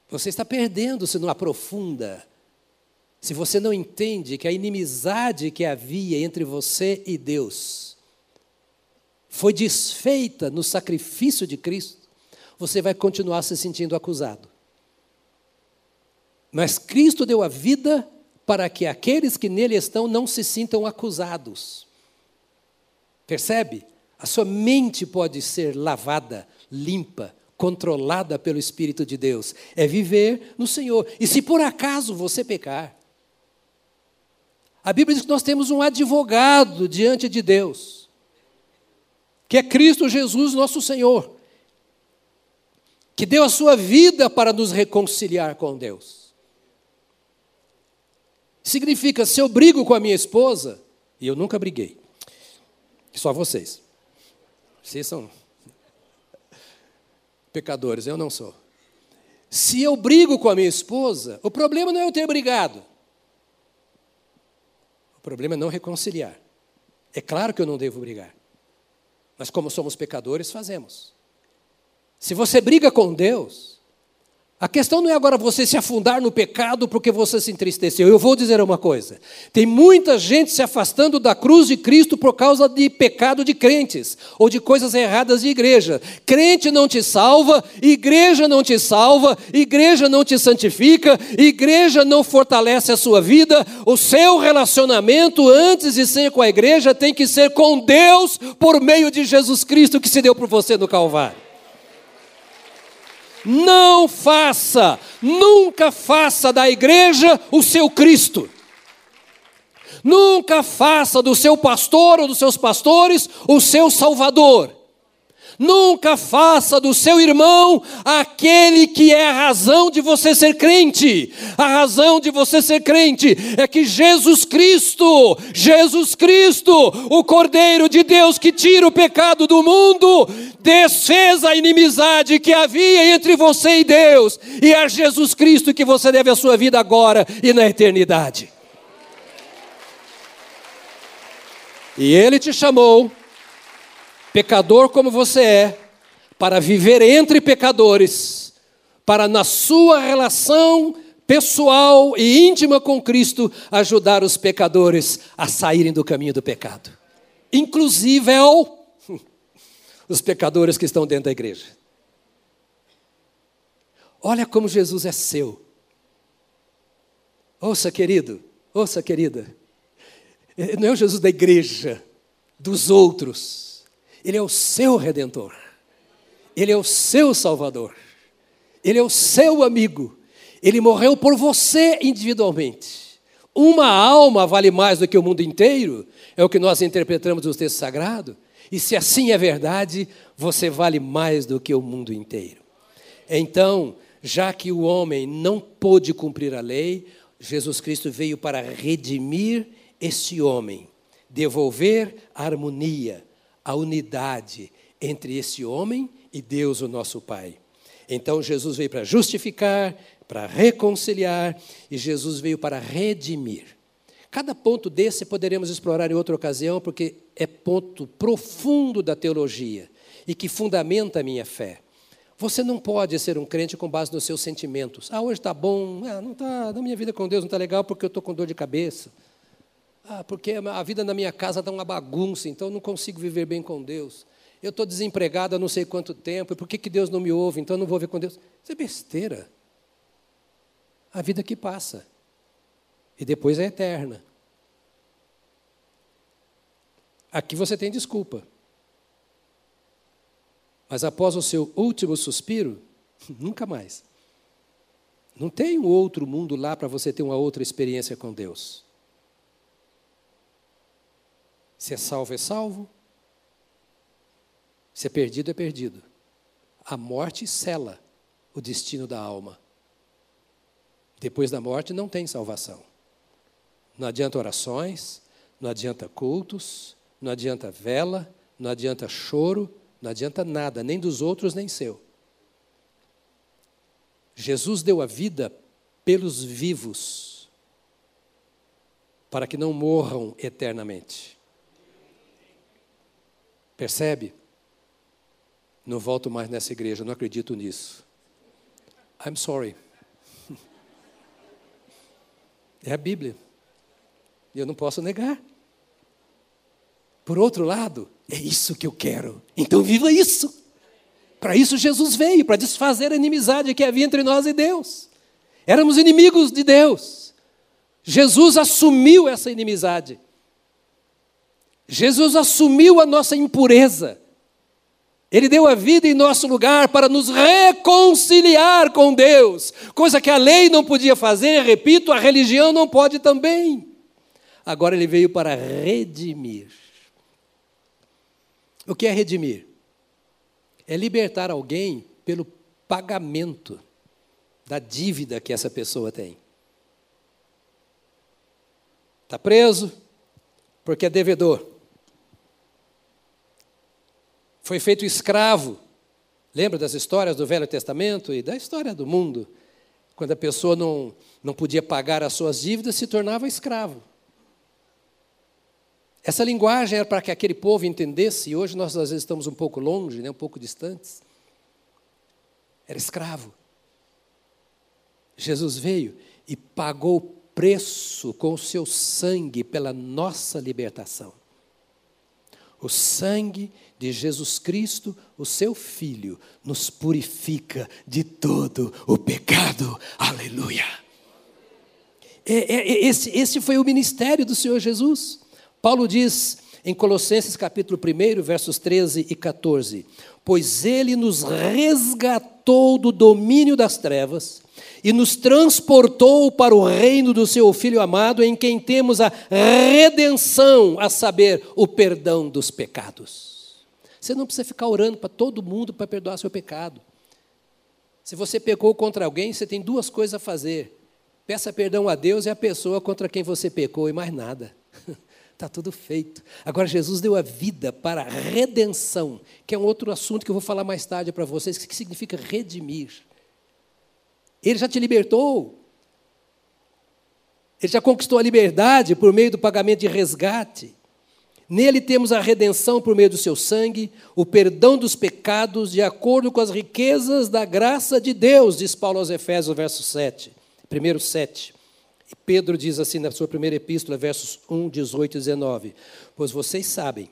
[SPEAKER 1] Você está perdendo se não aprofunda. Se você não entende que a inimizade que havia entre você e Deus foi desfeita no sacrifício de Cristo, você vai continuar se sentindo acusado. Mas Cristo deu a vida para que aqueles que nele estão não se sintam acusados. Percebe? A sua mente pode ser lavada, limpa, controlada pelo Espírito de Deus. É viver no Senhor. E se por acaso você pecar, a Bíblia diz que nós temos um advogado diante de Deus, que é Cristo Jesus, nosso Senhor, que deu a sua vida para nos reconciliar com Deus. Significa, se eu brigo com a minha esposa, e eu nunca briguei, só vocês. Vocês são pecadores, eu não sou. Se eu brigo com a minha esposa, o problema não é eu ter brigado. O problema é não reconciliar. É claro que eu não devo brigar. Mas como somos pecadores, fazemos. Se você briga com Deus, a questão não é agora você se afundar no pecado porque você se entristeceu. Eu vou dizer uma coisa: tem muita gente se afastando da cruz de Cristo por causa de pecado de crentes ou de coisas erradas de igreja. Crente não te salva, igreja não te salva, igreja não te santifica, igreja não fortalece a sua vida. O seu relacionamento antes de ser com a igreja tem que ser com Deus por meio de Jesus Cristo que se deu por você no Calvário. Não faça, nunca faça da igreja o seu Cristo. Nunca faça do seu pastor ou dos seus pastores o seu salvador. Nunca faça do seu irmão aquele que é a razão de você ser crente. A razão de você ser crente é que Jesus Cristo, Jesus Cristo, o Cordeiro de Deus que tira o pecado do mundo, desfez a inimizade que havia entre você e Deus, e é a Jesus Cristo que você deve a sua vida agora e na eternidade. E Ele te chamou pecador como você é, para viver entre pecadores, para na sua relação pessoal e íntima com Cristo ajudar os pecadores a saírem do caminho do pecado, inclusive ao, os pecadores que estão dentro da igreja. Olha como Jesus é seu. Ouça, querido, ouça, querida. Não é o Jesus da igreja, dos outros. Ele é o seu redentor. Ele é o seu salvador. Ele é o seu amigo. Ele morreu por você individualmente. Uma alma vale mais do que o mundo inteiro, é o que nós interpretamos nos textos sagrados. E se assim é verdade, você vale mais do que o mundo inteiro. Então, já que o homem não pôde cumprir a lei, Jesus Cristo veio para redimir esse homem, devolver a harmonia, a unidade entre esse homem e Deus, o nosso Pai. Então Jesus veio para justificar, para reconciliar, e Jesus veio para redimir. Cada ponto desse poderemos explorar em outra ocasião, porque é ponto profundo da teologia e que fundamenta a minha fé. Você não pode ser um crente com base nos seus sentimentos. Ah, hoje está bom, ah, não está, na minha vida com Deus não está legal porque eu estou com dor de cabeça. Ah, porque a vida na minha casa está uma bagunça, então eu não consigo viver bem com Deus. Eu estou desempregado há não sei quanto tempo, e por que, que Deus não me ouve? Então eu não vou ver com Deus. Isso é besteira. A vida que passa. E depois é eterna. Aqui você tem desculpa. Mas após o seu último suspiro, nunca mais. Não tem um outro mundo lá para você ter uma outra experiência com Deus. Se é salvo, é salvo. Se é perdido, é perdido. A morte cela o destino da alma. Depois da morte não tem salvação. Não adianta orações, não adianta cultos, não adianta vela, não adianta choro, não adianta nada, nem dos outros, nem seu. Jesus deu a vida pelos vivos, para que não morram eternamente. Percebe? Não volto mais nessa igreja, não acredito nisso. I'm sorry. É a Bíblia. Eu não posso negar. Por outro lado, é isso que eu quero. Então viva isso. Para isso Jesus veio, para desfazer a inimizade que havia entre nós e Deus. Éramos inimigos de Deus. Jesus assumiu essa inimizade. Jesus assumiu a nossa impureza. Ele deu a vida em nosso lugar para nos reconciliar com Deus, coisa que a lei não podia fazer, repito, a religião não pode também. Agora ele veio para redimir. O que é redimir? É libertar alguém pelo pagamento da dívida que essa pessoa tem. Está preso porque é devedor foi feito escravo. Lembra das histórias do Velho Testamento e da história do mundo? Quando a pessoa não, não podia pagar as suas dívidas, se tornava escravo. Essa linguagem era para que aquele povo entendesse, e hoje nós às vezes estamos um pouco longe, né, um pouco distantes. Era escravo. Jesus veio e pagou o preço com o seu sangue pela nossa libertação. O sangue de Jesus Cristo, o seu Filho, nos purifica de todo o pecado. Aleluia. É, é, é, esse, esse foi o ministério do Senhor Jesus. Paulo diz em Colossenses capítulo 1, versos 13 e 14: Pois ele nos resgatou do domínio das trevas e nos transportou para o reino do seu Filho amado, em quem temos a redenção, a saber, o perdão dos pecados. Você não precisa ficar orando para todo mundo para perdoar seu pecado. Se você pecou contra alguém, você tem duas coisas a fazer: peça perdão a Deus e a pessoa contra quem você pecou, e mais nada. Está tudo feito. Agora, Jesus deu a vida para a redenção, que é um outro assunto que eu vou falar mais tarde para vocês, que significa redimir. Ele já te libertou. Ele já conquistou a liberdade por meio do pagamento de resgate. Nele temos a redenção por meio do seu sangue, o perdão dos pecados, de acordo com as riquezas da graça de Deus, diz Paulo aos Efésios, verso 7, primeiro 7. Pedro diz assim na sua primeira epístola, versos 1, 18 e 19: Pois vocês sabem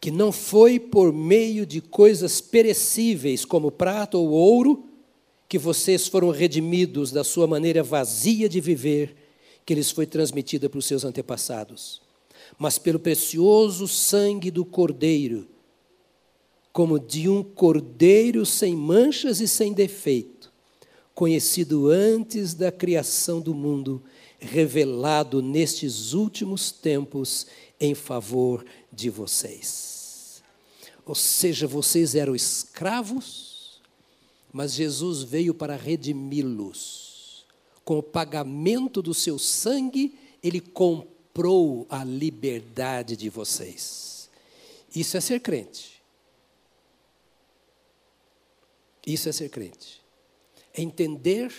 [SPEAKER 1] que não foi por meio de coisas perecíveis, como prata ou ouro, que vocês foram redimidos da sua maneira vazia de viver, que lhes foi transmitida para os seus antepassados, mas pelo precioso sangue do Cordeiro, como de um cordeiro sem manchas e sem defeito, conhecido antes da criação do mundo, revelado nestes últimos tempos em favor de vocês. Ou seja, vocês eram escravos mas Jesus veio para redimi-los. Com o pagamento do seu sangue, ele comprou a liberdade de vocês. Isso é ser crente. Isso é ser crente. Entender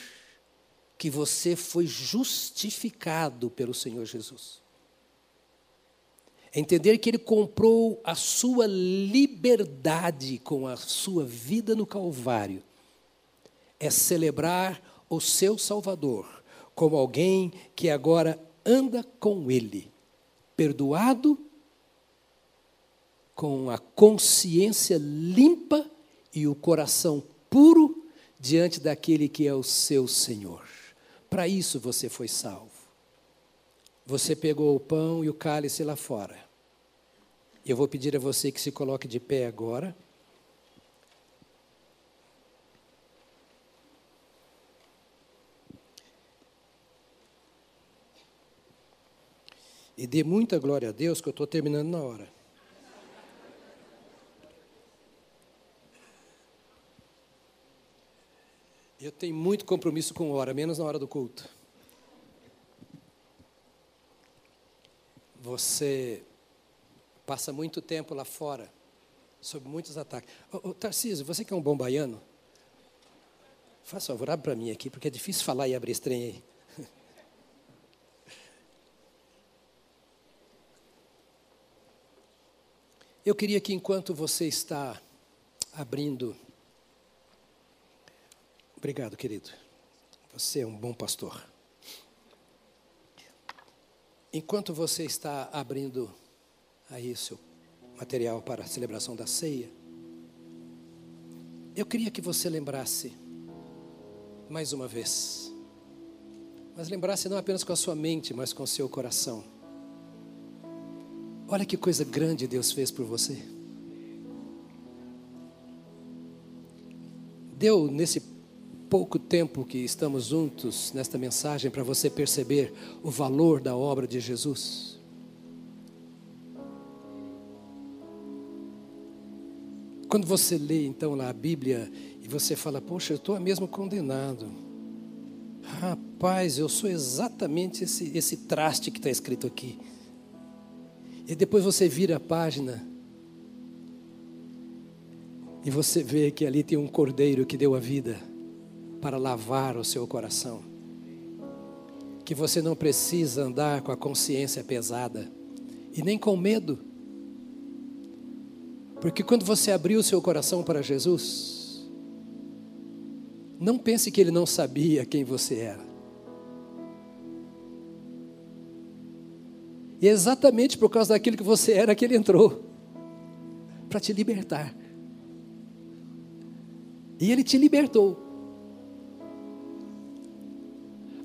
[SPEAKER 1] que você foi justificado pelo Senhor Jesus. Entender que Ele comprou a sua liberdade com a sua vida no Calvário é celebrar o seu Salvador como alguém que agora anda com Ele, perdoado, com a consciência limpa e o coração puro diante daquele que é o seu Senhor. Para isso você foi salvo. Você pegou o pão e o cálice lá fora. Eu vou pedir a você que se coloque de pé agora. E dê muita glória a Deus, que eu estou terminando na hora. Eu tenho muito compromisso com hora, menos na hora do culto. Você passa muito tempo lá fora, sob muitos ataques. Ô, ô Tarcísio, você que é um bom baiano, faça favor, abre para mim aqui, porque é difícil falar e abrir esse aí. Eu queria que enquanto você está abrindo. Obrigado, querido. Você é um bom pastor. Enquanto você está abrindo aí seu material para a celebração da ceia, eu queria que você lembrasse mais uma vez. Mas lembrar-se não apenas com a sua mente, mas com o seu coração. Olha que coisa grande Deus fez por você. Deu nesse pouco tempo que estamos juntos nesta mensagem para você perceber o valor da obra de Jesus. Quando você lê então lá a Bíblia e você fala, poxa, eu estou mesmo condenado. Rapaz, eu sou exatamente esse, esse traste que está escrito aqui. E depois você vira a página e você vê que ali tem um cordeiro que deu a vida para lavar o seu coração. Que você não precisa andar com a consciência pesada e nem com medo. Porque quando você abriu o seu coração para Jesus, não pense que ele não sabia quem você era. E é exatamente por causa daquilo que você era que ele entrou para te libertar. E ele te libertou.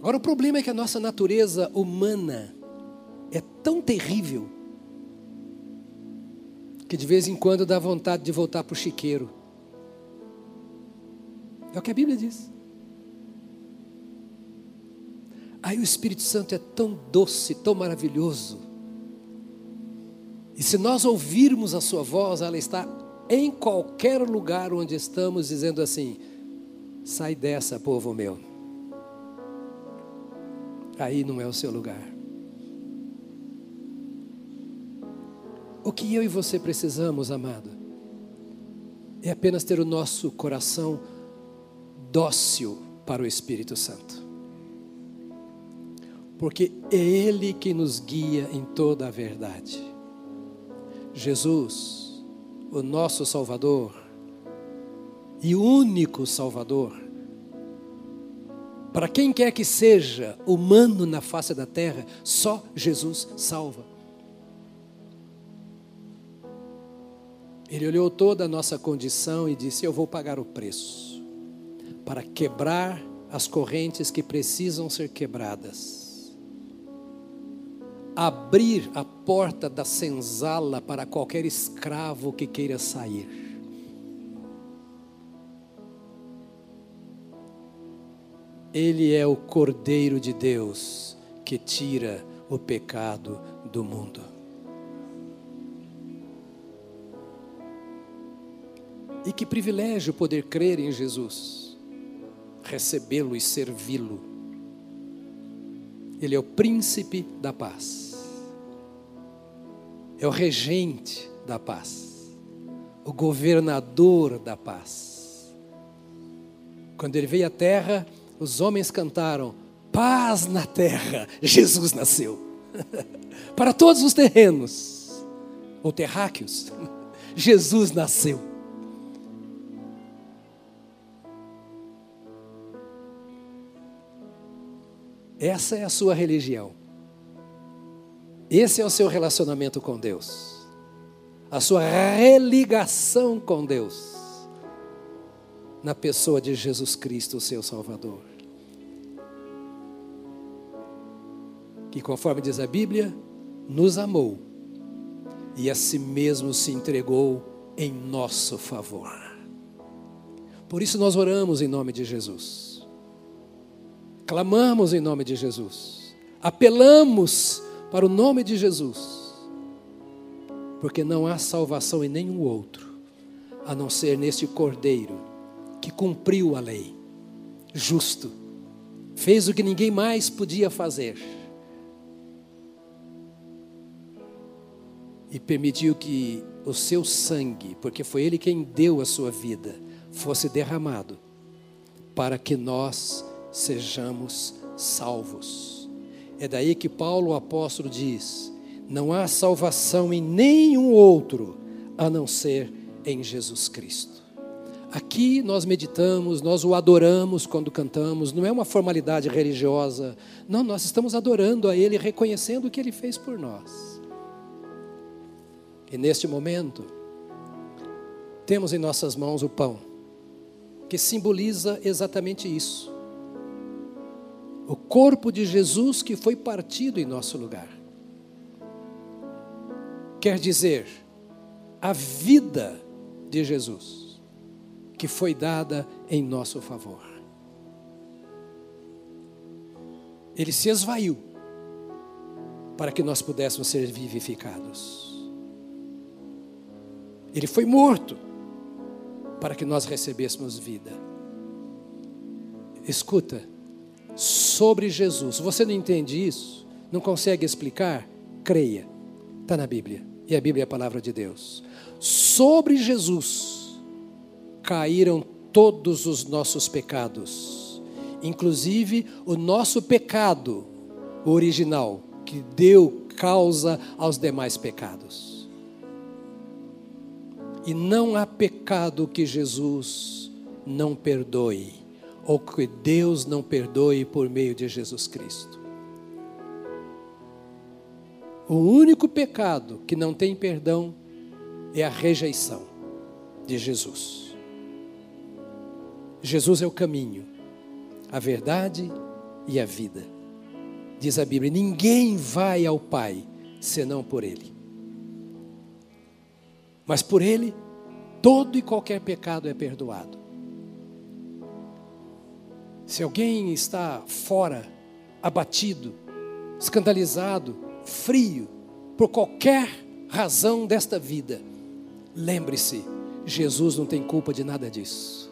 [SPEAKER 1] Agora, o problema é que a nossa natureza humana é tão terrível que de vez em quando dá vontade de voltar para o chiqueiro. É o que a Bíblia diz. Aí o Espírito Santo é tão doce, tão maravilhoso. E se nós ouvirmos a Sua voz, ela está em qualquer lugar onde estamos, dizendo assim: sai dessa, povo meu aí não é o seu lugar. O que eu e você precisamos, amado, é apenas ter o nosso coração dócil para o Espírito Santo. Porque é Ele que nos guia em toda a verdade. Jesus, o nosso Salvador, e único Salvador, para quem quer que seja humano na face da terra, só Jesus salva. Ele olhou toda a nossa condição e disse: Eu vou pagar o preço para quebrar as correntes que precisam ser quebradas, abrir a porta da senzala para qualquer escravo que queira sair Ele é o Cordeiro de Deus que tira o pecado do mundo. E que privilégio poder crer em Jesus, recebê-lo e servi-lo. Ele é o príncipe da paz, é o regente da paz, o governador da paz. Quando ele veio à terra, os homens cantaram: paz na terra, Jesus nasceu. Para todos os terrenos, ou terráqueos, Jesus nasceu. Essa é a sua religião. Esse é o seu relacionamento com Deus. A sua religação com Deus na pessoa de Jesus Cristo, o seu Salvador. Que, conforme diz a Bíblia, nos amou e a si mesmo se entregou em nosso favor. Por isso nós oramos em nome de Jesus, clamamos em nome de Jesus, apelamos para o nome de Jesus, porque não há salvação em nenhum outro, a não ser neste Cordeiro que cumpriu a lei, justo, fez o que ninguém mais podia fazer. E permitiu que o seu sangue, porque foi Ele quem deu a sua vida, fosse derramado, para que nós sejamos salvos. É daí que Paulo, o apóstolo, diz: não há salvação em nenhum outro a não ser em Jesus Cristo. Aqui nós meditamos, nós o adoramos quando cantamos, não é uma formalidade religiosa, não, nós estamos adorando a Ele, reconhecendo o que Ele fez por nós. E neste momento, temos em nossas mãos o pão, que simboliza exatamente isso. O corpo de Jesus que foi partido em nosso lugar. Quer dizer, a vida de Jesus que foi dada em nosso favor. Ele se esvaiu para que nós pudéssemos ser vivificados. Ele foi morto para que nós recebêssemos vida. Escuta, sobre Jesus, você não entende isso? Não consegue explicar? Creia, está na Bíblia, e a Bíblia é a palavra de Deus. Sobre Jesus caíram todos os nossos pecados, inclusive o nosso pecado original, que deu causa aos demais pecados. E não há pecado que Jesus não perdoe, ou que Deus não perdoe por meio de Jesus Cristo. O único pecado que não tem perdão é a rejeição de Jesus. Jesus é o caminho, a verdade e a vida. Diz a Bíblia: ninguém vai ao Pai senão por Ele. Mas por Ele, todo e qualquer pecado é perdoado. Se alguém está fora, abatido, escandalizado, frio, por qualquer razão desta vida, lembre-se: Jesus não tem culpa de nada disso.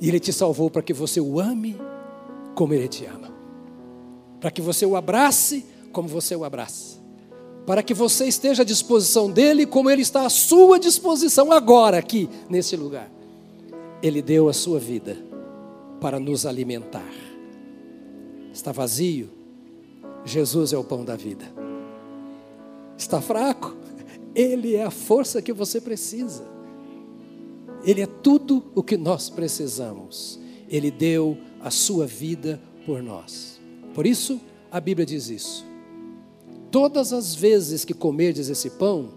[SPEAKER 1] E Ele te salvou para que você o ame como Ele te ama para que você o abrace como você o abraça, para que você esteja à disposição dele como ele está à sua disposição agora, aqui, nesse lugar. Ele deu a sua vida para nos alimentar. Está vazio? Jesus é o pão da vida. Está fraco? Ele é a força que você precisa. Ele é tudo o que nós precisamos. Ele deu a sua vida por nós. Por isso, a Bíblia diz isso. Todas as vezes que comerdes esse pão,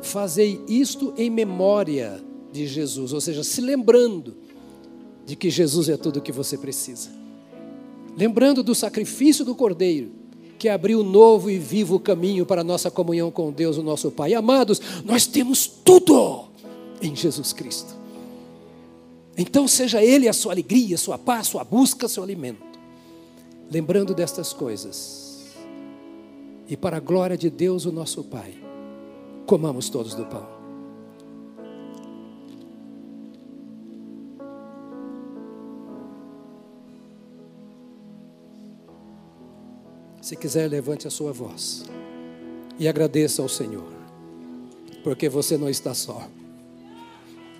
[SPEAKER 1] fazei isto em memória de Jesus, ou seja, se lembrando de que Jesus é tudo o que você precisa. Lembrando do sacrifício do Cordeiro, que abriu novo e vivo caminho para a nossa comunhão com Deus, o nosso Pai. Amados, nós temos tudo em Jesus Cristo. Então seja Ele a sua alegria, a sua paz, a sua busca, seu alimento lembrando destas coisas, e para a glória de Deus, o nosso Pai, comamos todos do pão. Se quiser, levante a sua voz e agradeça ao Senhor, porque você não está só,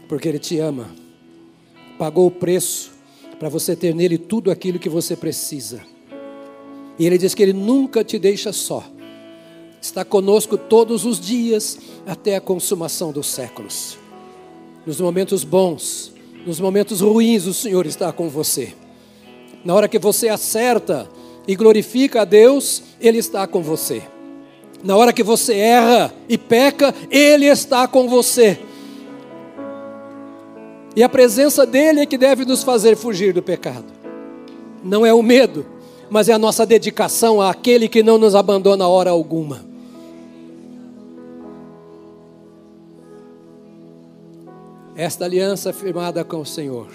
[SPEAKER 1] porque Ele te ama, pagou o preço para você ter nele tudo aquilo que você precisa. E ele diz que ele nunca te deixa só. Está conosco todos os dias até a consumação dos séculos. Nos momentos bons, nos momentos ruins, o Senhor está com você. Na hora que você acerta e glorifica a Deus, Ele está com você. Na hora que você erra e peca, Ele está com você. E a presença dEle é que deve nos fazer fugir do pecado. Não é o medo, mas é a nossa dedicação àquele que não nos abandona hora alguma. Esta aliança firmada com o Senhor,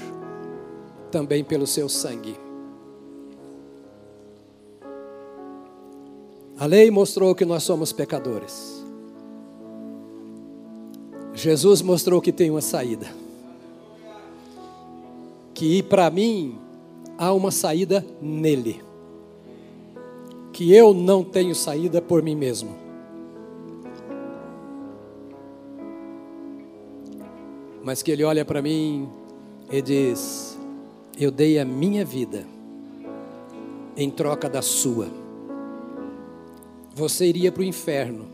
[SPEAKER 1] também pelo seu sangue. A lei mostrou que nós somos pecadores. Jesus mostrou que tem uma saída. Que para mim há uma saída nele que eu não tenho saída por mim mesmo. Mas que ele olha para mim e diz: Eu dei a minha vida em troca da sua. Você iria para o inferno.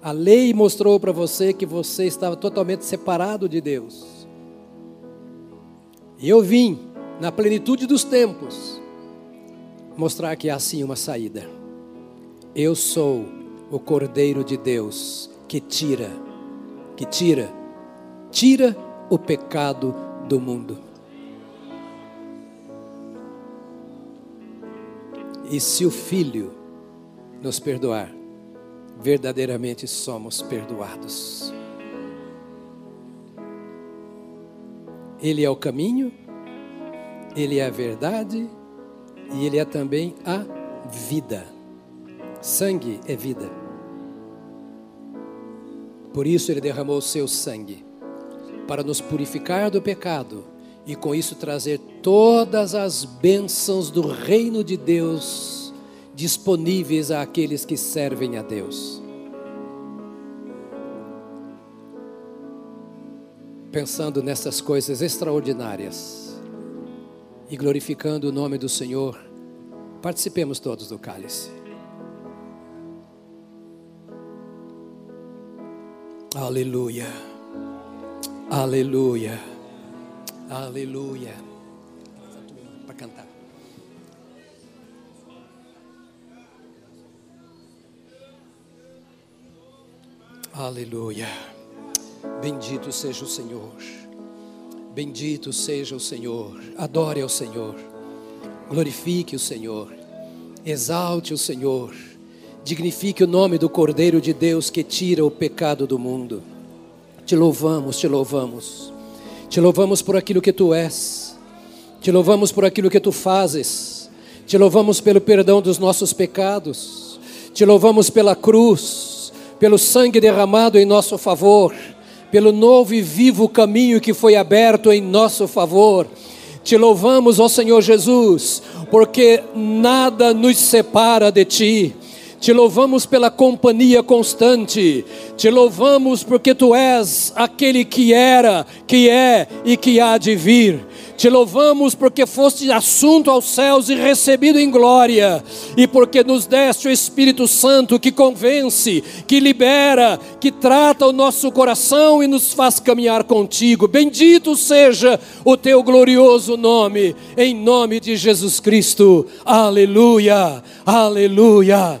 [SPEAKER 1] A lei mostrou para você que você estava totalmente separado de Deus. Eu vim, na plenitude dos tempos, mostrar que há sim uma saída. Eu sou o Cordeiro de Deus que tira, que tira, tira o pecado do mundo. E se o Filho nos perdoar, verdadeiramente somos perdoados. Ele é o caminho, ele é a verdade e ele é também a vida. Sangue é vida. Por isso ele derramou o seu sangue para nos purificar do pecado e com isso trazer todas as bênçãos do reino de Deus disponíveis àqueles que servem a Deus. Pensando nessas coisas extraordinárias e glorificando o nome do Senhor, participemos todos do cálice. Aleluia. Aleluia. Aleluia. Para cantar. Aleluia. Bendito seja o Senhor. Bendito seja o Senhor. Adore ao Senhor. Glorifique o Senhor. Exalte o Senhor. Dignifique o nome do Cordeiro de Deus que tira o pecado do mundo. Te louvamos, te louvamos. Te louvamos por aquilo que tu és. Te louvamos por aquilo que tu fazes. Te louvamos pelo perdão dos nossos pecados. Te louvamos pela cruz, pelo sangue derramado em nosso favor, pelo novo e vivo caminho que foi aberto em nosso favor. Te louvamos, ó Senhor Jesus, porque nada nos separa de ti. Te louvamos pela companhia constante. Te louvamos porque tu és aquele que era, que é e que há de vir. Te louvamos porque foste assunto aos céus e recebido em glória, e porque nos deste o Espírito Santo que convence, que libera, que trata o nosso coração e nos faz caminhar contigo. Bendito seja o teu glorioso nome, em nome de Jesus Cristo. Aleluia, aleluia.